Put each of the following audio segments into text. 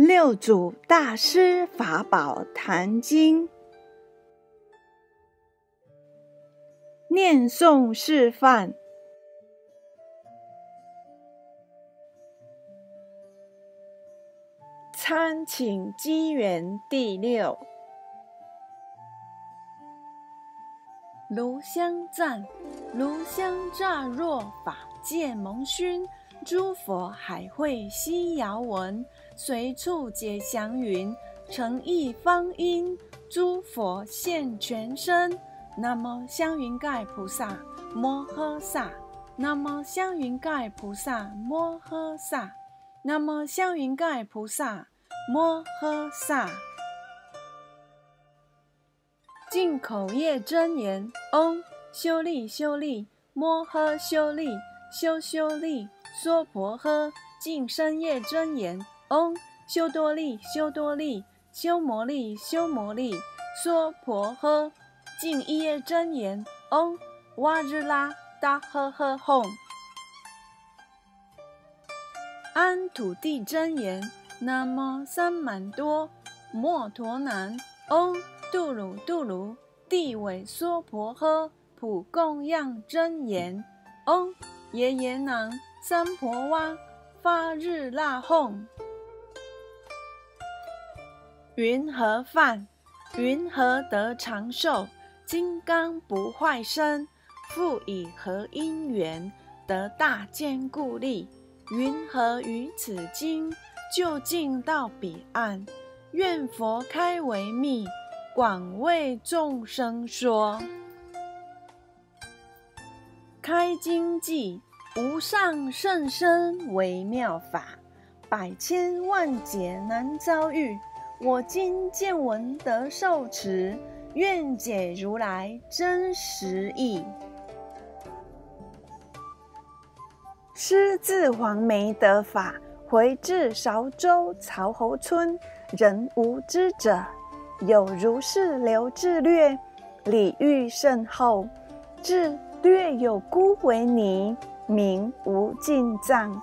六祖大师法宝坛经，念诵示范。参请机缘第六，炉香赞，炉香乍若法界蒙熏。诸佛海会悉遥闻，随处解祥云，诚意方音。诸佛现全身。南无香云盖菩萨摩诃萨。南无香云盖菩萨摩诃萨。南无香云盖菩萨摩诃萨。进口业真言：嗡，修利修利，摩诃修利，修修利。娑婆诃，净身业真言：嗡，修多利，修多利，修摩利，修摩利。娑婆诃，净一业真言：嗡，哇日拉达呵呵吽。安土地真言：南无三满多摩陀南。嗡，度鲁度鲁，地尾娑婆诃，普供养真言：嗡，耶耶南。三婆哇，发日那哄，云何饭？云何得长寿？金刚不坏身，复以何因缘得大坚固力？云何于此经就近到彼岸？愿佛开为密，广为众生说。开经记。无上甚深微妙法，百千万劫难遭遇。我今见闻得受持，愿解如来真实义。师自黄梅得法，回至韶州曹侯村，人无知者，有如是流志略，礼遇甚厚，至略有孤为尼。名无尽藏，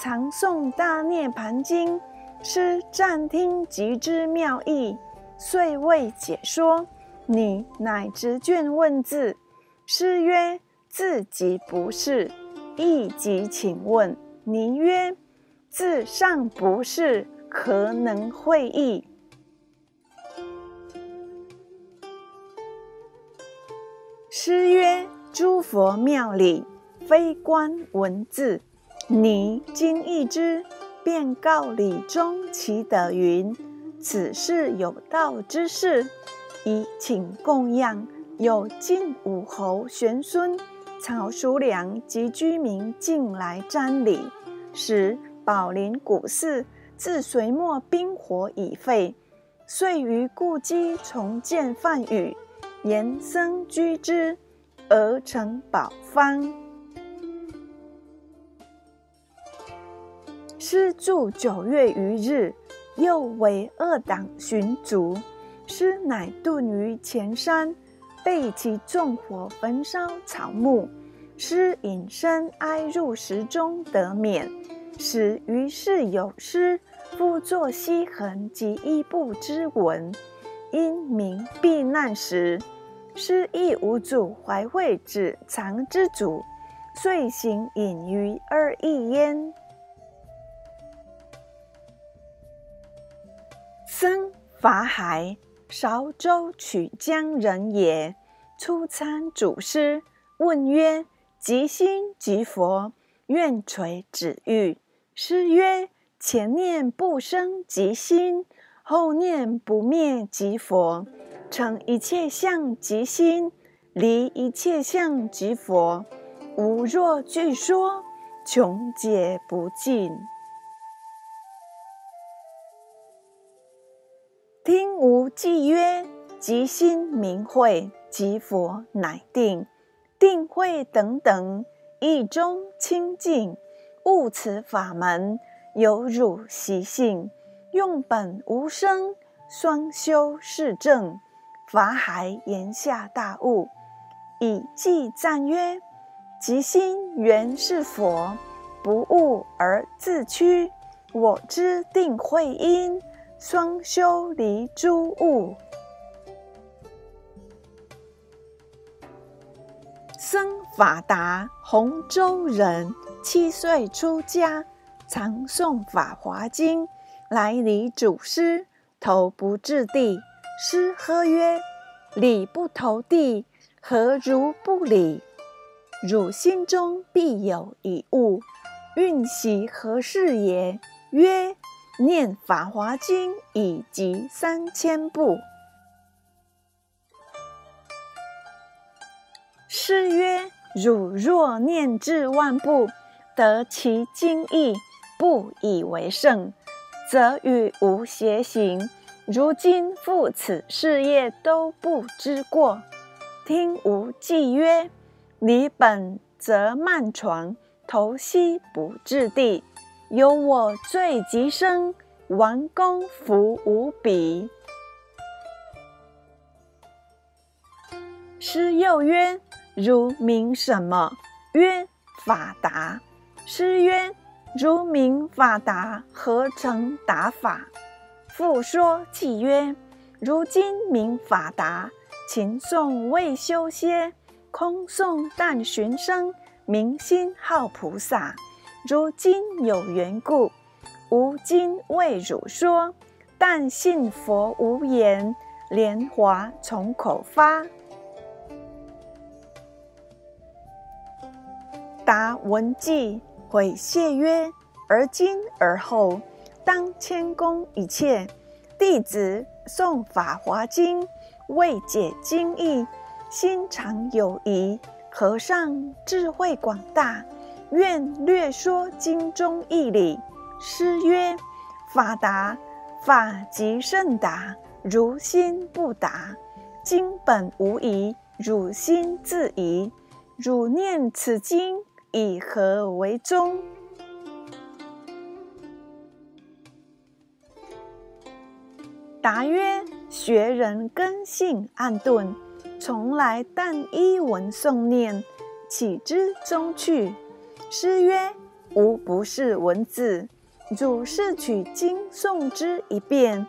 常诵大涅盘经。师暂听即知妙义，遂未解说。你乃执卷问字。师曰：字即不是，亦即请问。尼曰：字尚不是，何能会意？师曰：诸佛妙理。非观文字，你今一之，便告礼中其德云：此事有道之事，宜请供养。有晋武侯玄孙、曹叔良及居民进来瞻礼，时宝林古寺自隋末兵火已废，遂于故基重建梵语，言僧居之，而成宝方。师住九月余日，又为二党寻族。师乃遁于前山，被其纵火焚烧草木。师隐身哀入石中得免。始于是有师，复作西痕及衣布之文，因名避难时，师亦无主怀惠止藏之主，遂行隐于二意焉。僧法海，韶州曲江人也。初参祖师，问曰：“即心即佛，愿垂指欲。”师曰：“前念不生即心，后念不灭即佛。成一切相即心，离一切相即佛。吾若具说，穷解不尽。”听无记曰：即心明慧，即佛乃定。定慧等等，意中清净。悟此法门，有汝习性。用本无生，双修是正。法海言下大悟，以记赞曰：即心原是佛，不悟而自屈。我知定会因，双修离诸物。僧法达，洪州人，七岁出家，常诵《法华经》，来礼祖师，头不至地。师呵曰：“礼不投地，何如不礼？汝心中必有一物，运习何事也？”曰：“念《法华经》已及三千部。”师曰：“汝若念至万部，得其经义，不以为胜，则与吾偕行。”如今复此事业都不知过，听吾计曰：离本则慢床，头西不至地，有我最极深，完功福无比。师又曰：如名什么？曰法达。师曰：如名法达，何成达法？复说契曰：“如今名法达，勤诵未修歇，空诵但寻声，明心好菩萨。如今有缘故，吾今为汝说。但信佛无言，莲华从口发。”答闻偈，悔谢曰：“而今而后。”当谦恭一切弟子诵《法华经》，未解经义，心常有疑。和尚智慧广大，愿略说经中义理。师曰：“法达，法即甚达，如心不达。经本无疑，汝心自疑。汝念此经，以何为宗？”答曰：“学人根性暗钝，从来但依文诵念，岂知中趣？”师曰：“吾不是文字，汝是取经诵之一遍，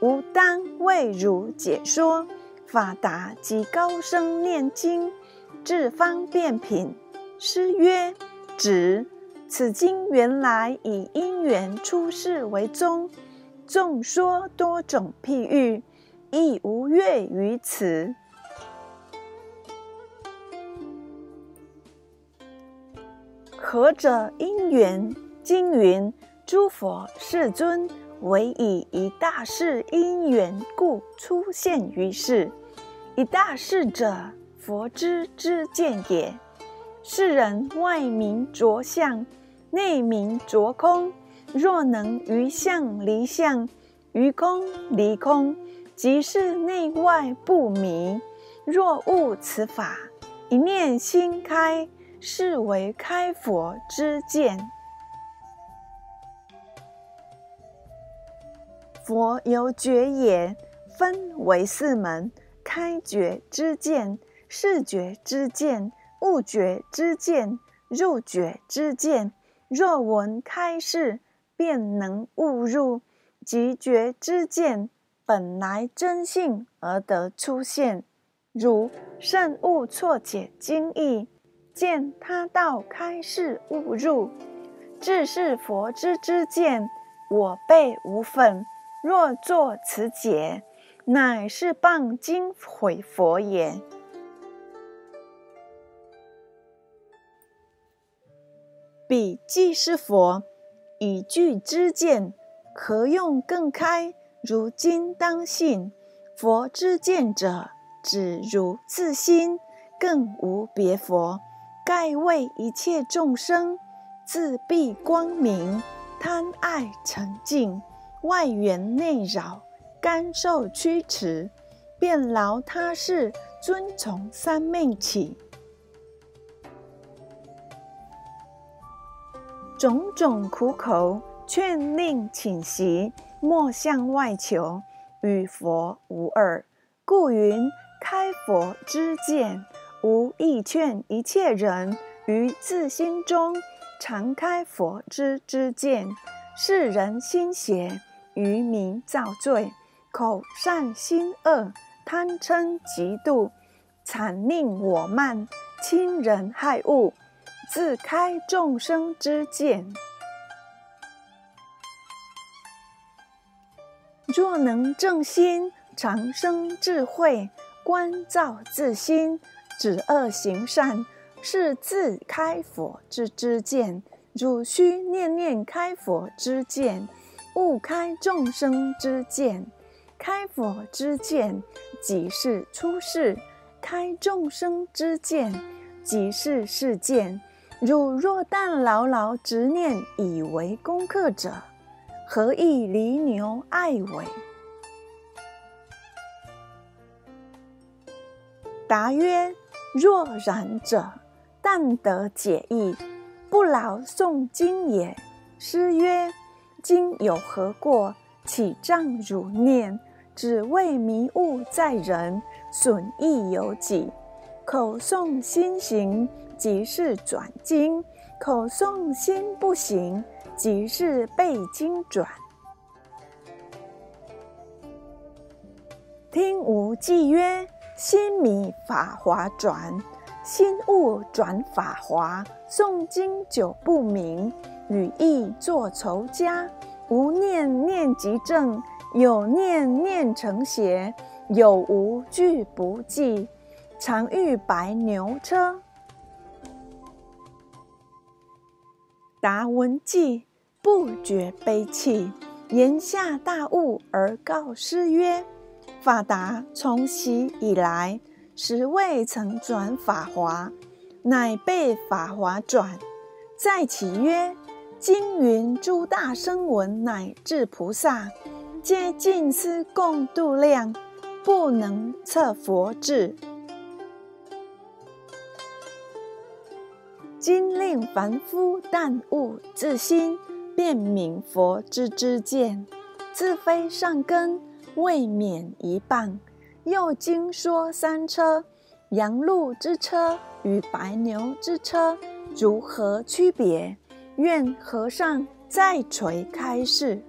吾当为汝解说。法达即高声念经，至方便品。”师曰：“止！此经原来以因缘出世为宗。”众说多种譬喻，亦无越于此。何者因缘？经云：诸佛世尊唯以一大事因缘故出现于世。一大事者，佛之之见也。世人外名着相，内名着空。若能于相离相，于空离空，即是内外不迷。若悟此法，一念心开，是为开佛之见。佛有觉也，分为四门：开觉之见、视觉之见、悟觉之见、入觉之见。若闻开示。便能悟入，即觉之见本来真性而得出现。如甚悟错解经义，见他道开示悟入，自是佛之之见，我辈无分。若作此解，乃是谤经毁佛也。彼即是佛。以具之见，何用更开？如今当信佛之见者，只如自心，更无别佛。盖为一切众生自闭光明，贪爱沉静，外缘内扰，甘受驱驰，便劳他事，遵从三昧起。种种苦口劝令请习，莫向外求，与佛无二。故云开佛之见，无意劝一切人于自心中常开佛之之见。世人心邪，愚民造罪，口善心恶，贪嗔嫉妒，惨令我慢，亲人害物，自开众生之见。若能正心，常生智慧，观照自心，止恶行善，是自开佛之之见。汝须念念开佛之见，勿开众生之见。开佛之见，即是出世；开众生之见，即是世见。汝若但牢牢执念，以为功课者，何以离牛爱尾？答曰：若然者，但得解义，不劳诵经也。诗曰：今有何过？岂仗汝念？只为迷悟在人，损益有己。口诵心行，即是转经；口诵心不行。即是背经转，听无记曰：心迷法华转，心悟转法华。诵经久不明，语意作仇家。无念念即正，有念念成邪。有无俱不记，常遇白牛车。达文记。不觉悲泣，言下大悟而告师曰：“法达从昔以来，实未曾转法华，乃被法华转。再起曰：今云诸大声闻乃至菩萨，皆尽思共度量，不能测佛智。今令凡夫但悟自心。”便明佛之知见，自非上根，未免一半。又经说三车，羊鹿之车与白牛之车如何区别？愿和尚再垂开示。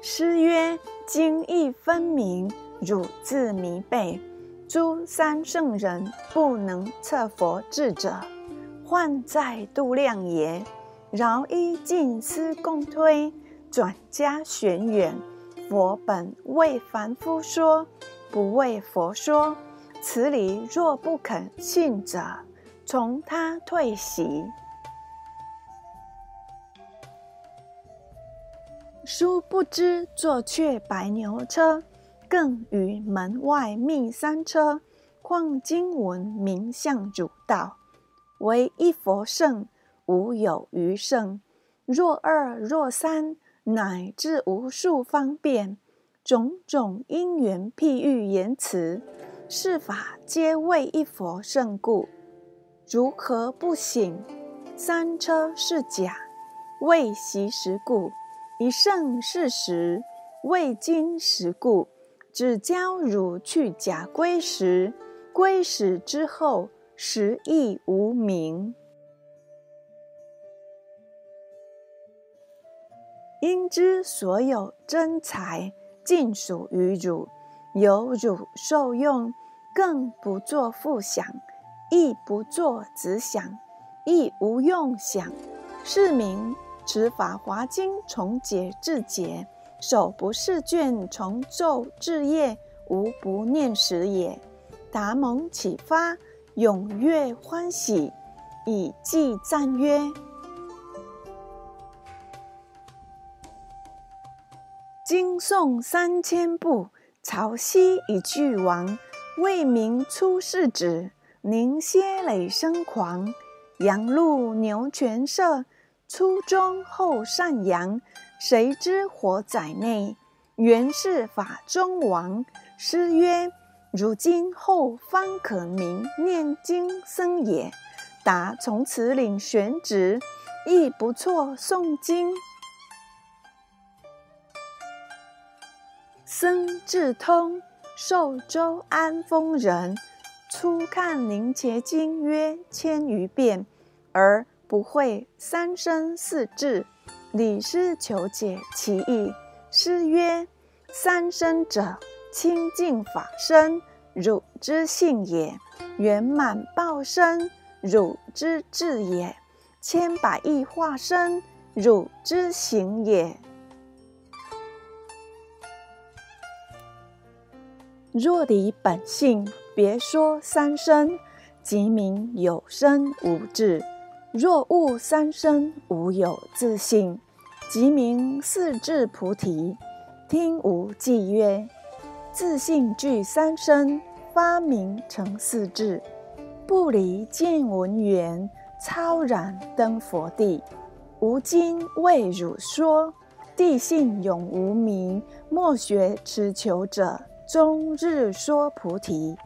诗曰：经义分明，汝自迷背。诸三圣人不能测佛智者。患在度量也，饶依尽思共推，转家玄远。佛本为凡夫说，不为佛说。此理若不肯信者，从他退席。殊不知坐却白牛车，更于门外觅三车。况经文名相主道。唯一佛圣，无有余圣。若二若三，乃至无数方便，种种因缘譬喻言辞，是法皆为一佛胜故。如何不醒？三车是假，未习实故；一圣是实，未经实故。只教汝去假归时，归时之后。实亦无名，因知所有真财尽属于汝，由汝受用，更不作复想，亦不作子想，亦无用想。是名持法华经从解至解，手不释卷从咒至夜，无不念时也。达蒙启发。踊跃欢喜，以记赞曰：“经诵三千部，曹溪已俱亡。未明出世止，凝歇累生狂。羊鹿牛犬舍，初中后善扬。谁知火载内，原是法中王。”诗曰。如今后方可名念经僧也，答从此领玄职，亦不错。诵经僧智通，寿州安丰人，初看灵伽经约千余遍，而不会三生四智。李师求解其意。师曰：三生者，清净法身，汝之性也；圆满报身，汝之智也；千百亿化身，汝之行也。若离本性，别说三生，即名有生无智；若悟三生，无有自性，即名四智菩提。听无记曰：自性具三生，发明成四智，不离见闻缘，超然登佛地。吾今为汝说，地性永无明，莫学持求者。终日说菩提，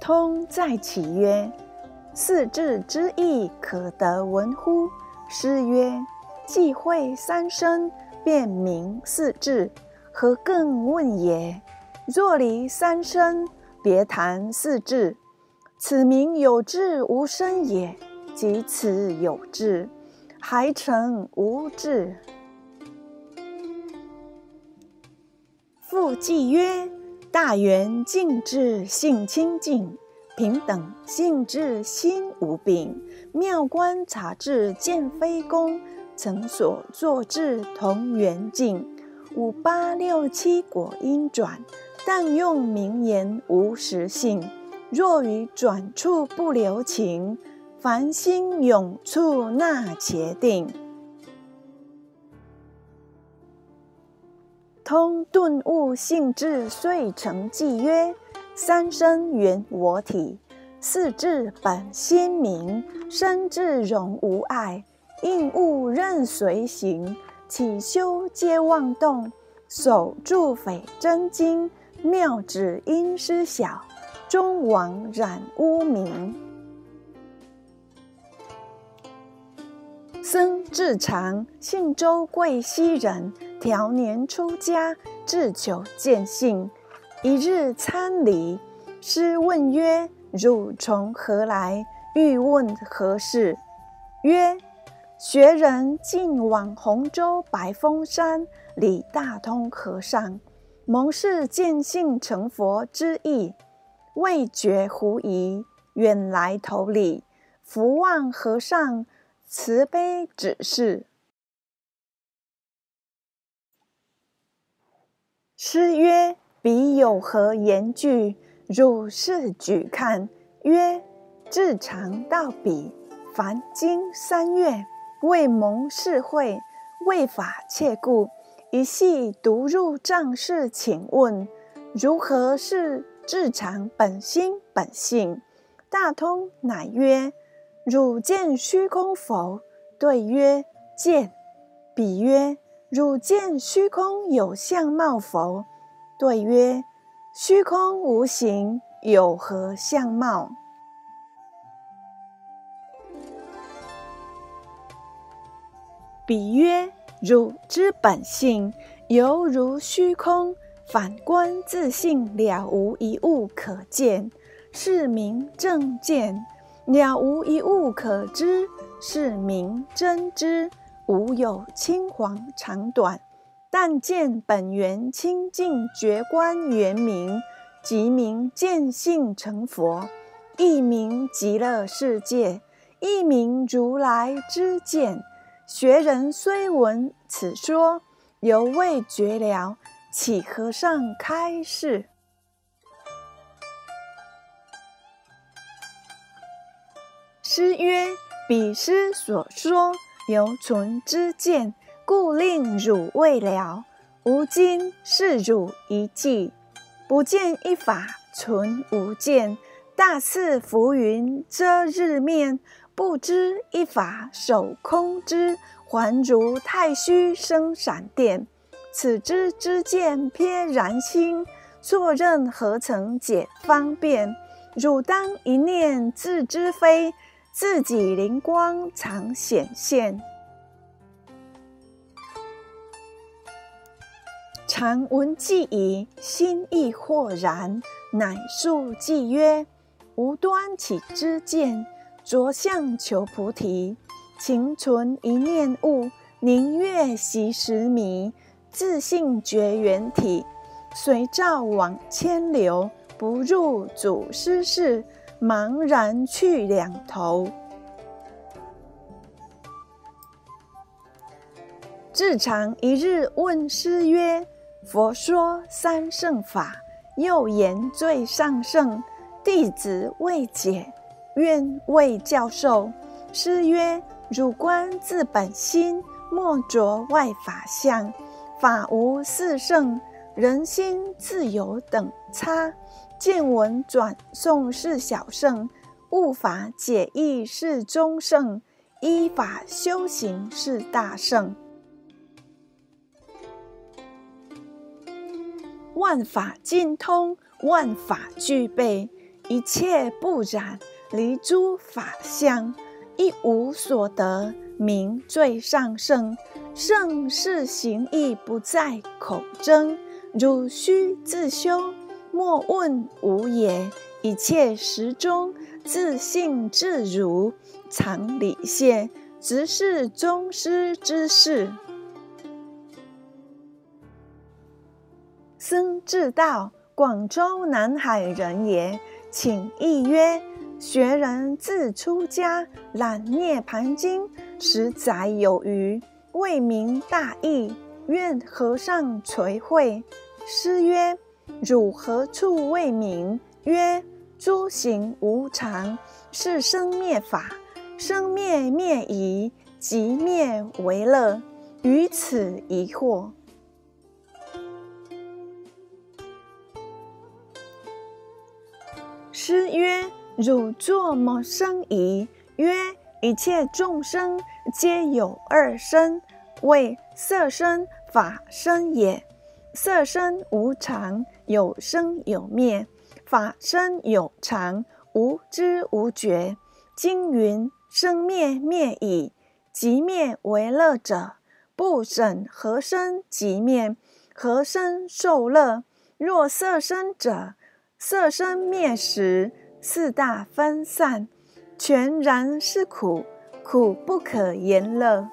通在起曰：“四智之意，可得闻乎？”师曰：“既会三生，便明四智，何更问也？若离三生，别谈四智。此名有智无生也。即此有智，还成无智。”复记曰：大圆净智性清净，平等性智心无病，妙观察智见非功，曾所作智同圆净。五八六七果因转，但用名言无实性。若于转处不留情，凡心永处那且定。通顿悟性智遂成记曰：三生缘我体，四智本心明，身智容无碍，应物任随行，起修皆妄动，手住匪真经，妙指因师小，终亡染污名。僧智常，姓周，贵溪人。调年出家，志求见性。一日参礼，师问曰：“汝从何来？欲问何事？”曰：“学人近往洪州白峰山，李大通和尚，蒙氏见性成佛之意，未觉狐疑，远来投礼。福望和尚慈悲指示。”师曰：“彼有何言句？汝是举看。”曰：“至常到彼，凡经三月，未蒙世会，未法切故，一系独入帐室，请问如何是至常本心本性？”大通乃曰：“汝见虚空否？”对曰：“见。”彼曰：汝见虚空有相貌否？对曰：虚空无形，有何相貌？彼曰：汝之本性犹如虚空，反观自性了无一物可见，是名正见；了无一物可知，是名真知。无有青黄长短，但见本源清净觉观圆明，即名见性成佛，一名极乐世界，一名如来之见。学人虽闻此说，犹未觉了，岂和尚开示。师曰：“彼师所说。”犹存之见，故令汝未了。吾今示汝一计，不见一法存无见。大似浮云遮日面，不知一法守空之，还如太虚生闪电。此之之见偏然心，作任何曾解方便？汝当一念自知非。自己灵光常显现，常闻记矣，心意豁然，乃述记曰：无端起之见，着相求菩提。情存一念悟，宁愿习时迷。自信觉缘体，随照往千流，不入祖师室，茫然去两头。至常一日问师曰：“佛说三圣法，又言最上圣，弟子未解，愿为教授。”师曰：“汝观自本心，莫着外法相。”法无四圣，人心自有等差。见闻转诵是小圣，悟法解义是中圣，依法修行是大圣。万法尽通，万法具备，一切不染，离诸法相，一无所得，名最上圣。圣事行义不在口争，汝须自修，莫问无也。一切时中，自信自如，常理现，直是宗师之事。僧智道，广州南海人也，请意曰：学人自出家，览涅盘经，十载有余。为民大义，愿和尚垂会。师曰：“汝何处为民？”曰：“诸行无常，是生灭法，生灭灭疑，即灭为乐。于此疑惑。”师曰：“汝作么生疑？”曰：一切众生皆有二身，为色身、法身也。色身无常，有生有灭；法身有常，无知无觉。经云：生灭灭已，即灭为乐者，不审何生即灭，何生受乐？若色身者，色身灭时，四大分散。全然是苦，苦不可言乐。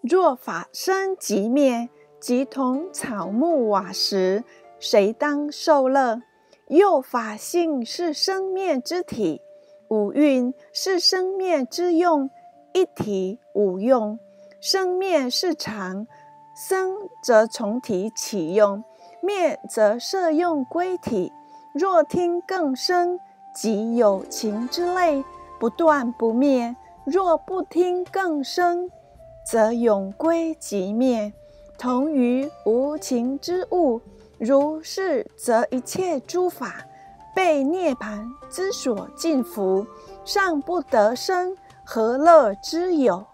若法生即灭，即同草木瓦石，谁当受乐？又法性是生灭之体，五蕴是生灭之用，一体五用，生灭是常，生则从体起用。灭则摄用归体，若听更生，即有情之类，不断不灭；若不听更生，则永归即灭，同于无情之物。如是，则一切诸法被涅盘之所禁服，尚不得生，何乐之有？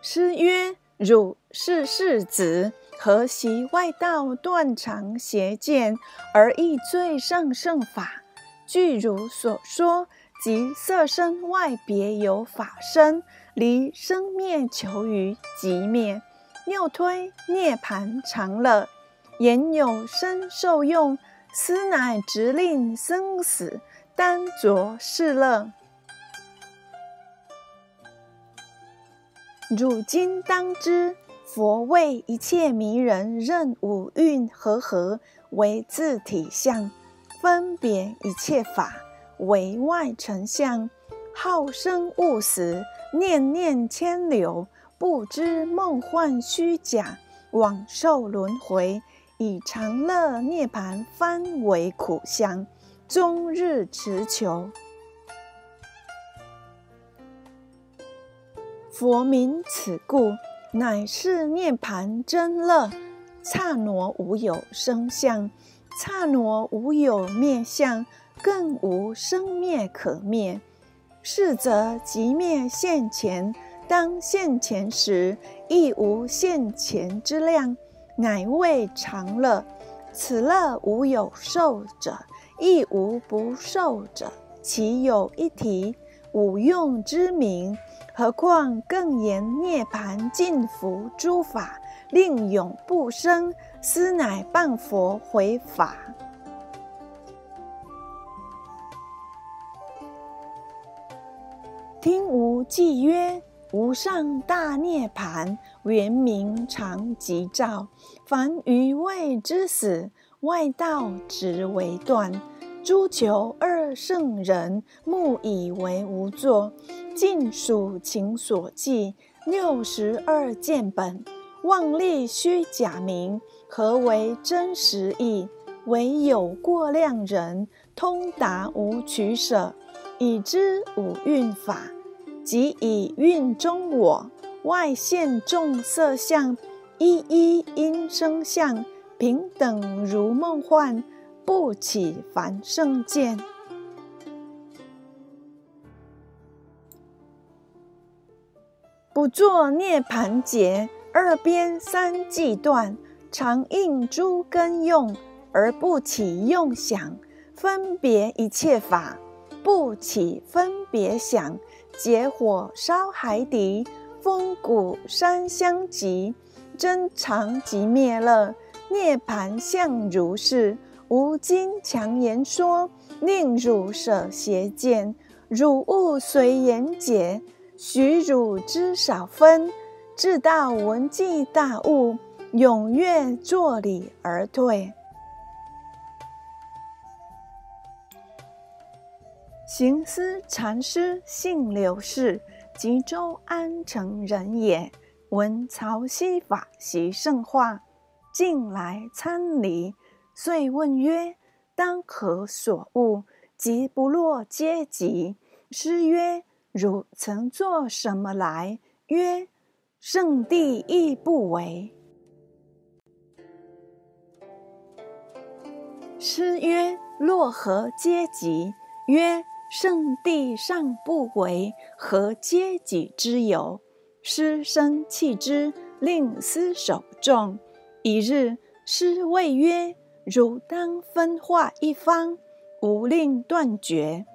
师曰：“汝是世子，何习外道断常邪见，而亦最上圣法？据汝所说，即色身外别有法身，离生灭求于即灭。又推涅盘常乐，言有身受用，斯乃直令生死单着是乐。”汝今当知，佛为一切迷人，任五蕴和合为自体相，分别一切法为外成相，好生勿死，念念牵流，不知梦幻虚假，往受轮回，以长乐涅盘翻为苦相，终日持求。佛名此故，乃是涅盘真乐。刹那无有生相，刹那无有灭相，更无生灭可灭。是则即灭现前，当现前时亦无现前之量，乃谓常乐。此乐无有受者，亦无不受者，其有一体？无用之名，何况更言涅盘尽伏诸法，令永不生，斯乃谤佛回法。听无记曰：无上大涅盘，原名常吉照。凡愚昧之死，外道直为断。诸求二圣人，目以为无作，尽属情所寄。六十二见本，妄立虚假名，何为真实义？唯有过量人，通达无取舍，已知五蕴法，即以蕴中我，外现众色相，一一因生相，平等如梦幻。不起凡圣见，不作涅盘结，二边三际断，常应诸根用，而不起用想，分别一切法，不起分别想，结火烧海底，风鼓山相及，真常即灭乐，涅盘相如是。吾今强言说，令汝舍邪见，汝勿随言解，许汝知少分，至道闻即大悟，踊跃作礼而退。行思禅师姓刘氏，吉州安城人也。闻曹溪法习圣化，近来参礼。遂问曰：“当何所悟？即不落阶级。”师曰：“汝曾作什么来？”曰：“圣地亦不为。”师曰：“落何阶级？”曰：“圣地尚不为，何阶己之有？”师生弃之，令思守众。一日，师谓曰：汝当分化一方，吾令断绝。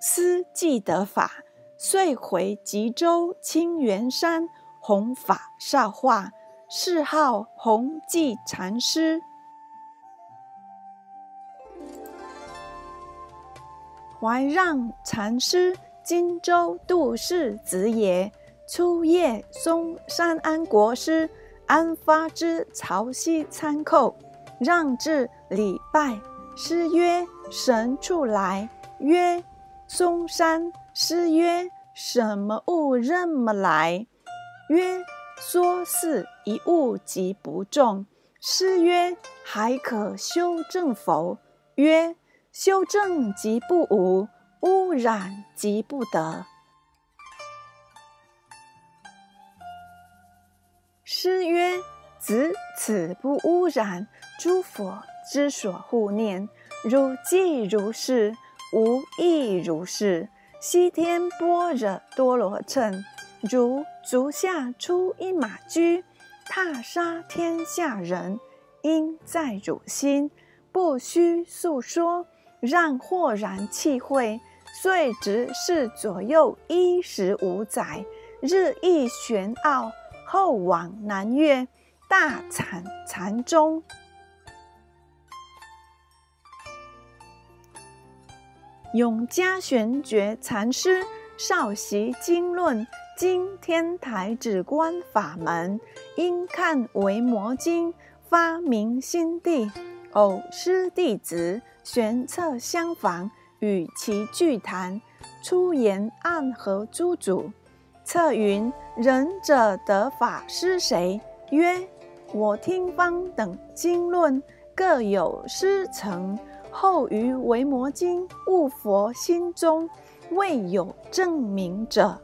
思既得法，遂回吉州清源山弘法少化，谥号弘济禅师。怀让禅师，荆州杜氏子也。初谒嵩山安国师，安发之曹溪参叩。让至礼拜，师曰：“神处来。”曰：“嵩山。”师曰：“什么物任么来？”曰：“说是一物即不中。”师曰：“还可修正否？”曰：“修正即不无，污染即不得。”师曰：“子此不污染。”诸佛之所护念，如即如是，无亦如是。西天般若多罗乘，如足下出一马驹，踏杀天下人，应在汝心，不须诉说。让豁然气会，遂直视左右一十五载，日益玄奥，后往南岳，大阐禅宗。永嘉玄觉禅师少习经论，经天台止观法门，因看维摩经，发明心地，偶师弟子玄策相访，与其俱谈，出言暗合诸主。策云：“仁者得法师谁？”曰：“我听方等经论，各有师承。”后于维摩经悟佛心中，未有证明者。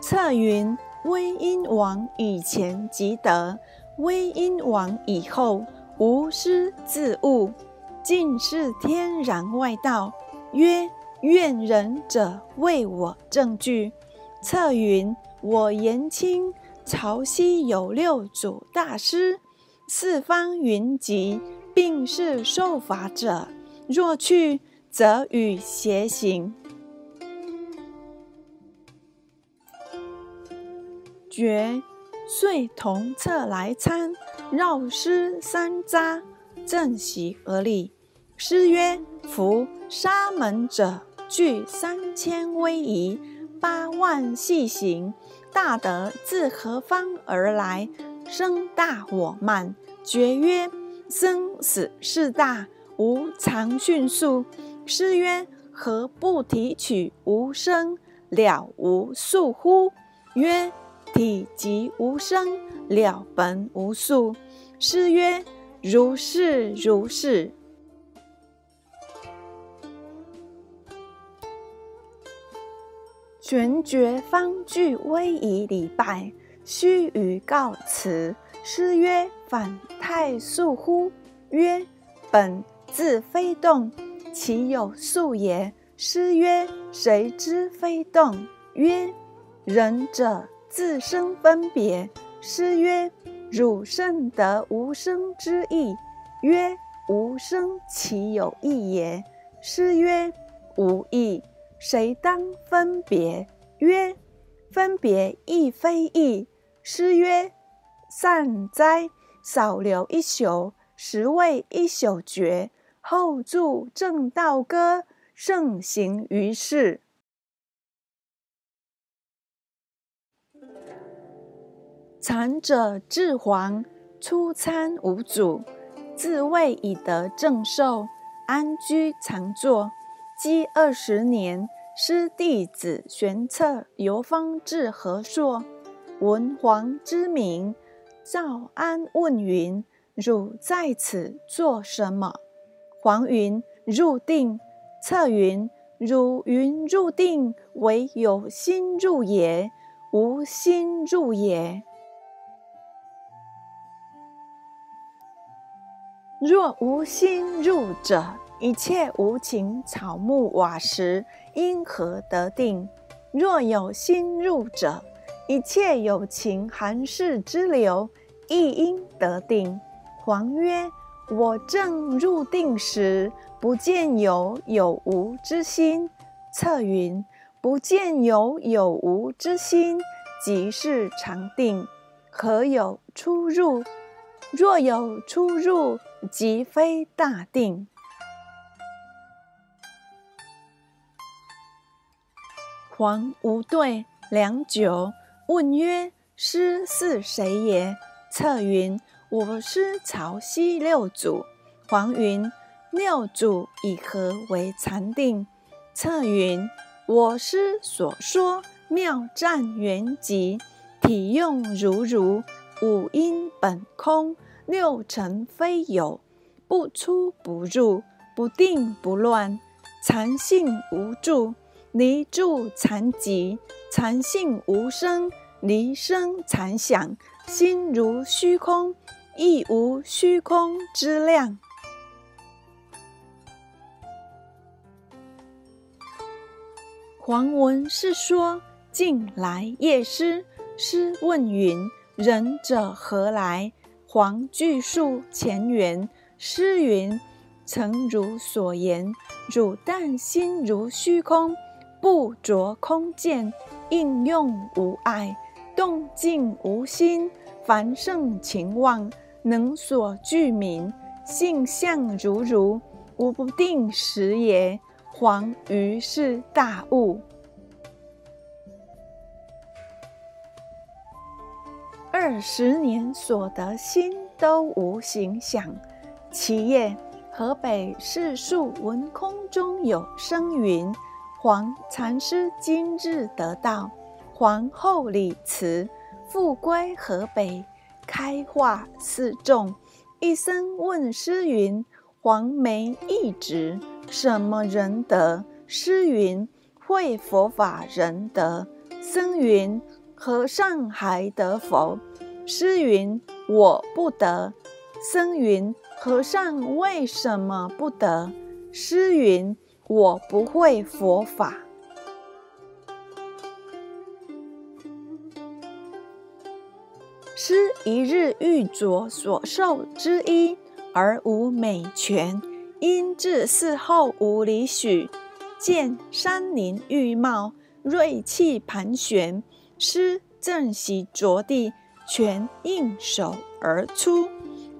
策云：威音王以前即得，威音王以后无师自悟，尽是天然外道。曰：愿仁者为我证据。策云：我言清潮汐有六祖大师。四方云集，并是受法者。若去，则与邪行。绝遂同侧来参，绕师三匝，正席而立。师曰：“夫沙门者，具三千威仪，八万细行，大德自何方而来？生大我慢。”绝曰：“生死事大，无常迅速。”师曰：“何不提取无生，了无数乎？”曰：体极无声，了本无数。师曰：“如是如是。”玄觉方具威仪礼拜，须臾告辞。师曰：“反太素乎？”曰：“本自非动，其有素也？”师曰：“谁知非动？”曰：“仁者。”自生分别。师曰：“汝甚得无生之意。”曰：“无生，其有意也？”师曰：“无意，谁当分别？”曰：“分别亦非意。”师曰：“善哉！少留一宿，实为一宿绝。后著正道歌，盛行于世。”禅者至皇，出参无主，自谓已得正受，安居常坐。积二十年，师弟子玄策游方至和硕，闻皇之名，召安问云：“汝在此做什么？”皇云：“入定。”策云：“汝云入定，唯有心入也，无心入也。”若无心入者，一切无情草木瓦石因何得定？若有心入者，一切有情寒士之流亦应得定。黄曰：我正入定时，不见有有无之心。策云：不见有有无之心，即是常定，何有出入？若有出入，即非大定。黄无对，良久，问曰：“师是谁也？”策云：“我师曹溪六祖。”黄云：“六祖以何为禅定？”策云：“我师所说妙湛圆寂，体用如如。”五阴本空，六尘非有，不出不入，不定不乱，禅性无住，离住禅寂，禅性无声，离声禅响，心如虚空，亦无虚空之量。黄文是说，近来夜师，师问云。仁者何来？黄具述前缘。诗云：“诚如所言，汝但心如虚空，不着空见，应用无碍，动静无心。凡圣情妄，能所具名，性相如如，无不定时也。”黄于是大悟。二十年所得心都无形象。其夜，河北市树闻空中有声云：“黄禅师今日得道。”皇后礼辞，复归河北，开化四众。一僧问师云：“黄梅一直什么仁德？”师云：“会佛法仁德。”僧云：“和尚还得否？”诗云：“我不得。”僧云：“和尚为什么不得？”诗云：“我不会佛法。”诗一日欲着所受之衣，而无美泉，因至寺后五里许，见山林郁茂，瑞气盘旋。师正席着地，全应手而出，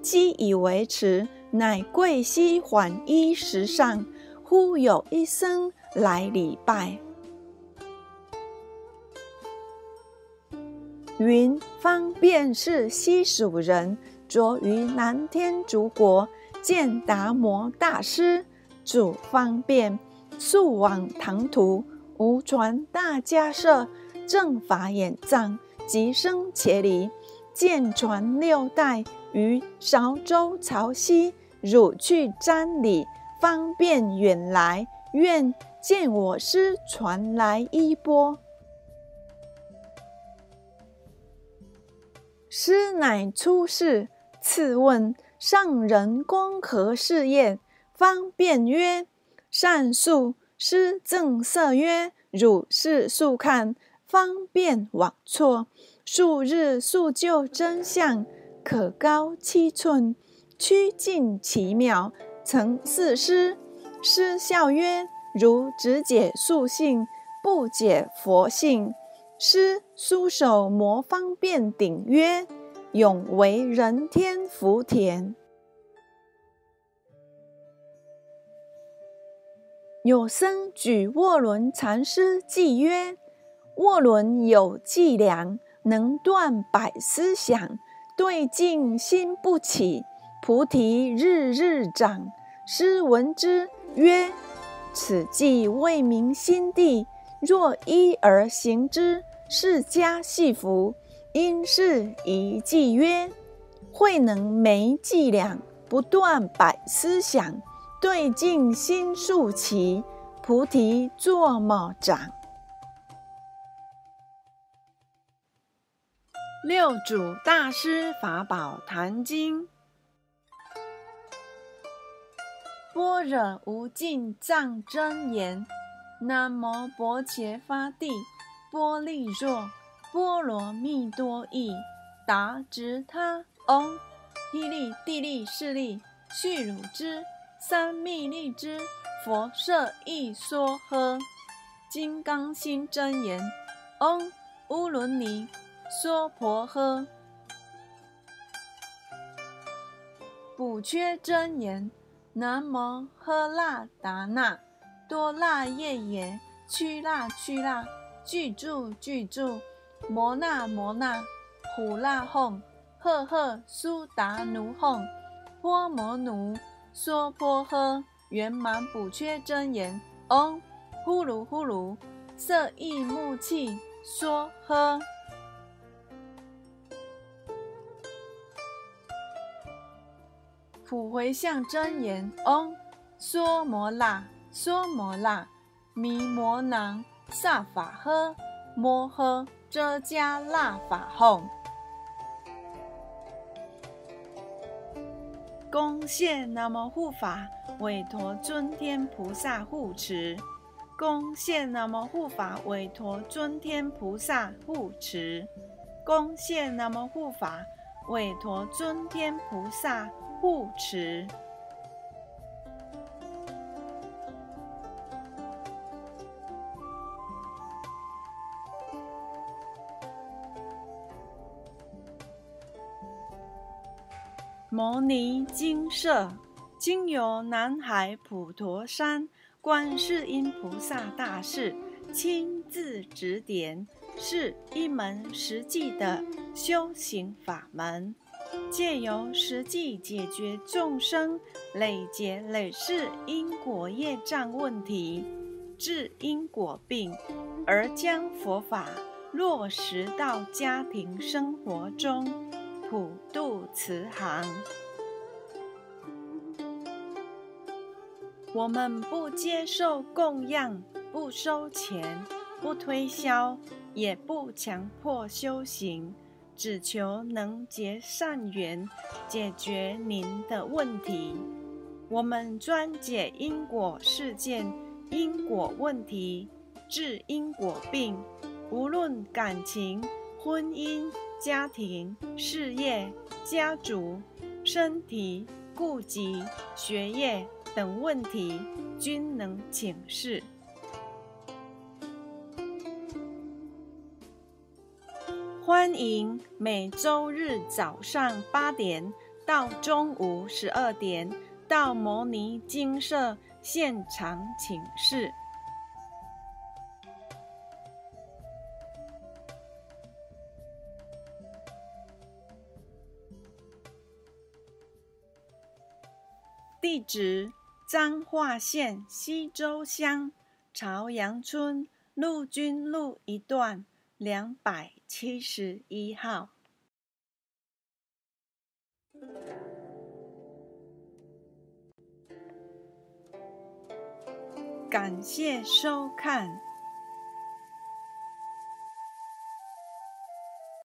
机以为迟，乃跪膝缓衣石上。忽有一僧来礼拜，云方便是西蜀人，着于南天竺国，见达摩大师，主方便，速往唐突，无传大迦摄，正法眼藏，即生且离，见传六代于韶州曹溪，汝去瞻礼。方便远来，愿见我师传来衣钵。师乃出世，次问上人公何事业？方便曰：善述。师正色曰：汝是速看，方便往错。数日速就真相，可高七寸，曲尽奇妙。曾四师，师笑曰：“如只解素性，不解佛性。”师书手摩方便顶曰：“永为人天福田。”有僧举卧轮禅师偈曰：“卧轮有伎俩，能断百思想，对镜心不起。”菩提日日长，师闻之曰：“此计为明心地。若依而行之，是家系福。因是一计曰：慧能没伎俩，不断百思想。对镜心数起，菩提作么长。”六祖大师法宝坛经。般若无尽藏真言，南无薄伽伐帝，波利若波罗蜜多依，达直他唵，依利地利势利，续汝之三密利之佛舍一梭诃，金刚心真言，唵乌伦尼娑婆诃，补缺真言。南摩喝腊达那多腊夜耶屈腊屈腊具住具住摩那摩那呼那吽赫赫苏达奴吽波摩奴娑婆诃圆满补缺真言嗡呼噜呼噜色意木气娑诃。普回向真言：嗡，娑摩那，娑摩那，弥摩囊萨法诃，摩诃遮迦那法吽。恭谢南无护法韦陀尊天菩萨护持。恭谢南无护法韦陀尊天菩萨护持。恭谢南无护法韦陀尊天菩萨。护持。摩尼精舍，经由南海普陀山观世音菩萨大士亲自指点，是一门实际的修行法门。借由实际解决众生累劫累世因果业障问题，治因果病，而将佛法落实到家庭生活中，普渡慈航。我们不接受供养，不收钱，不推销，也不强迫修行。只求能结善缘，解决您的问题。我们专解因果事件、因果问题，治因果病。无论感情、婚姻、家庭、事业、家族、身体、顾及、学业、等问题均能请示。欢迎每周日早上八点到中午十二点到摩尼精舍现场请示。地址：彰化县西周乡朝阳村陆军路一段两百七十一号。感谢收看。